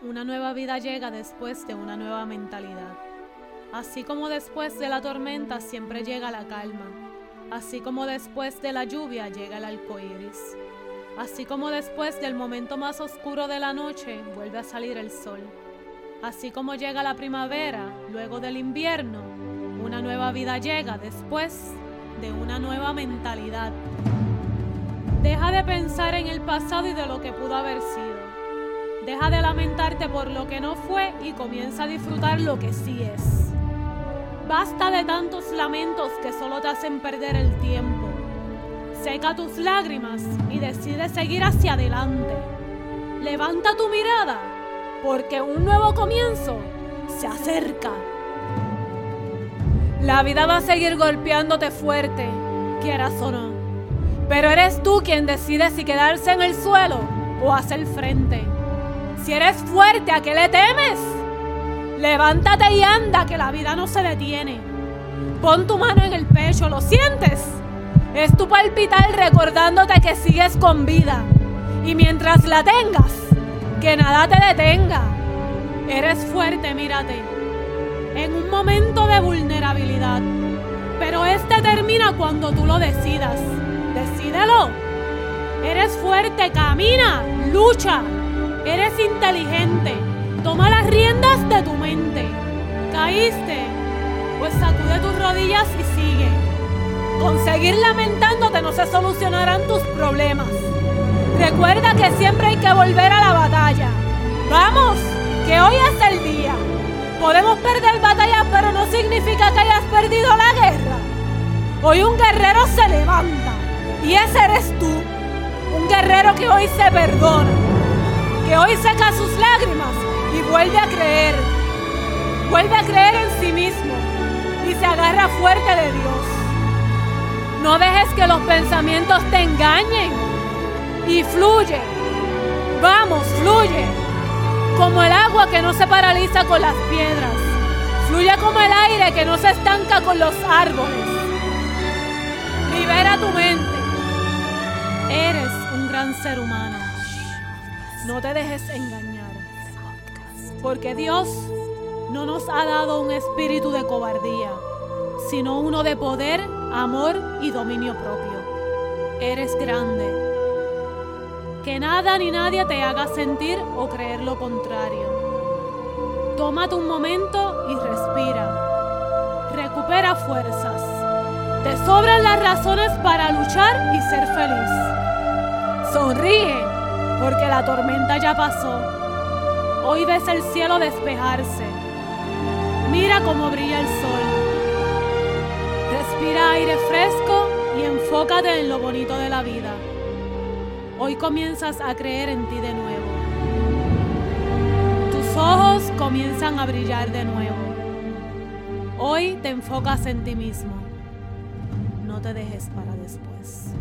Una nueva vida llega después de una nueva mentalidad. Así como después de la tormenta siempre llega la calma. Así como después de la lluvia llega el arco iris. Así como después del momento más oscuro de la noche vuelve a salir el sol. Así como llega la primavera luego del invierno, una nueva vida llega después de una nueva mentalidad. Deja de pensar en el pasado y de lo que pudo haber sido. Deja de lamentarte por lo que no fue y comienza a disfrutar lo que sí es. Basta de tantos lamentos que solo te hacen perder el tiempo. Seca tus lágrimas y decide seguir hacia adelante. Levanta tu mirada porque un nuevo comienzo se acerca. La vida va a seguir golpeándote fuerte, quieras o no. Pero eres tú quien decide si quedarse en el suelo o hacer frente. Si eres fuerte, ¿a qué le temes? Levántate y anda, que la vida no se detiene. Pon tu mano en el pecho, ¿lo sientes? Es tu palpitar recordándote que sigues con vida. Y mientras la tengas, que nada te detenga. Eres fuerte, mírate. En un momento de vulnerabilidad. Pero este termina cuando tú lo decidas. Decídelo. Eres fuerte, camina, lucha. Eres inteligente. Toma las riendas de tu mente. Caíste. Pues sacude tus rodillas y sigue. Con seguir lamentándote no se solucionarán tus problemas. Recuerda que siempre hay que volver a la batalla. Vamos, que hoy es el día. Podemos perder batallas, pero no significa que hayas perdido la guerra. Hoy un guerrero se levanta y ese eres tú. Un guerrero que hoy se perdona, que hoy seca sus lágrimas y vuelve a creer. Vuelve a creer en sí mismo y se agarra fuerte de Dios. No dejes que los pensamientos te engañen y fluye. Vamos, fluye. Como el agua que no se paraliza con las piedras. Fluye como el aire que no se estanca con los árboles. Libera tu mente. Eres un gran ser humano. No te dejes engañar. Porque Dios no nos ha dado un espíritu de cobardía, sino uno de poder, amor y dominio propio. Eres grande. Que nada ni nadie te haga sentir o creer lo contrario. Tómate un momento y respira. Recupera fuerzas. Te sobran las razones para luchar y ser feliz. Sonríe, porque la tormenta ya pasó. Hoy ves el cielo despejarse. Mira cómo brilla el sol. Respira aire fresco y enfócate en lo bonito de la vida. Hoy comienzas a creer en ti de nuevo. Tus ojos comienzan a brillar de nuevo. Hoy te enfocas en ti mismo. No te dejes para después.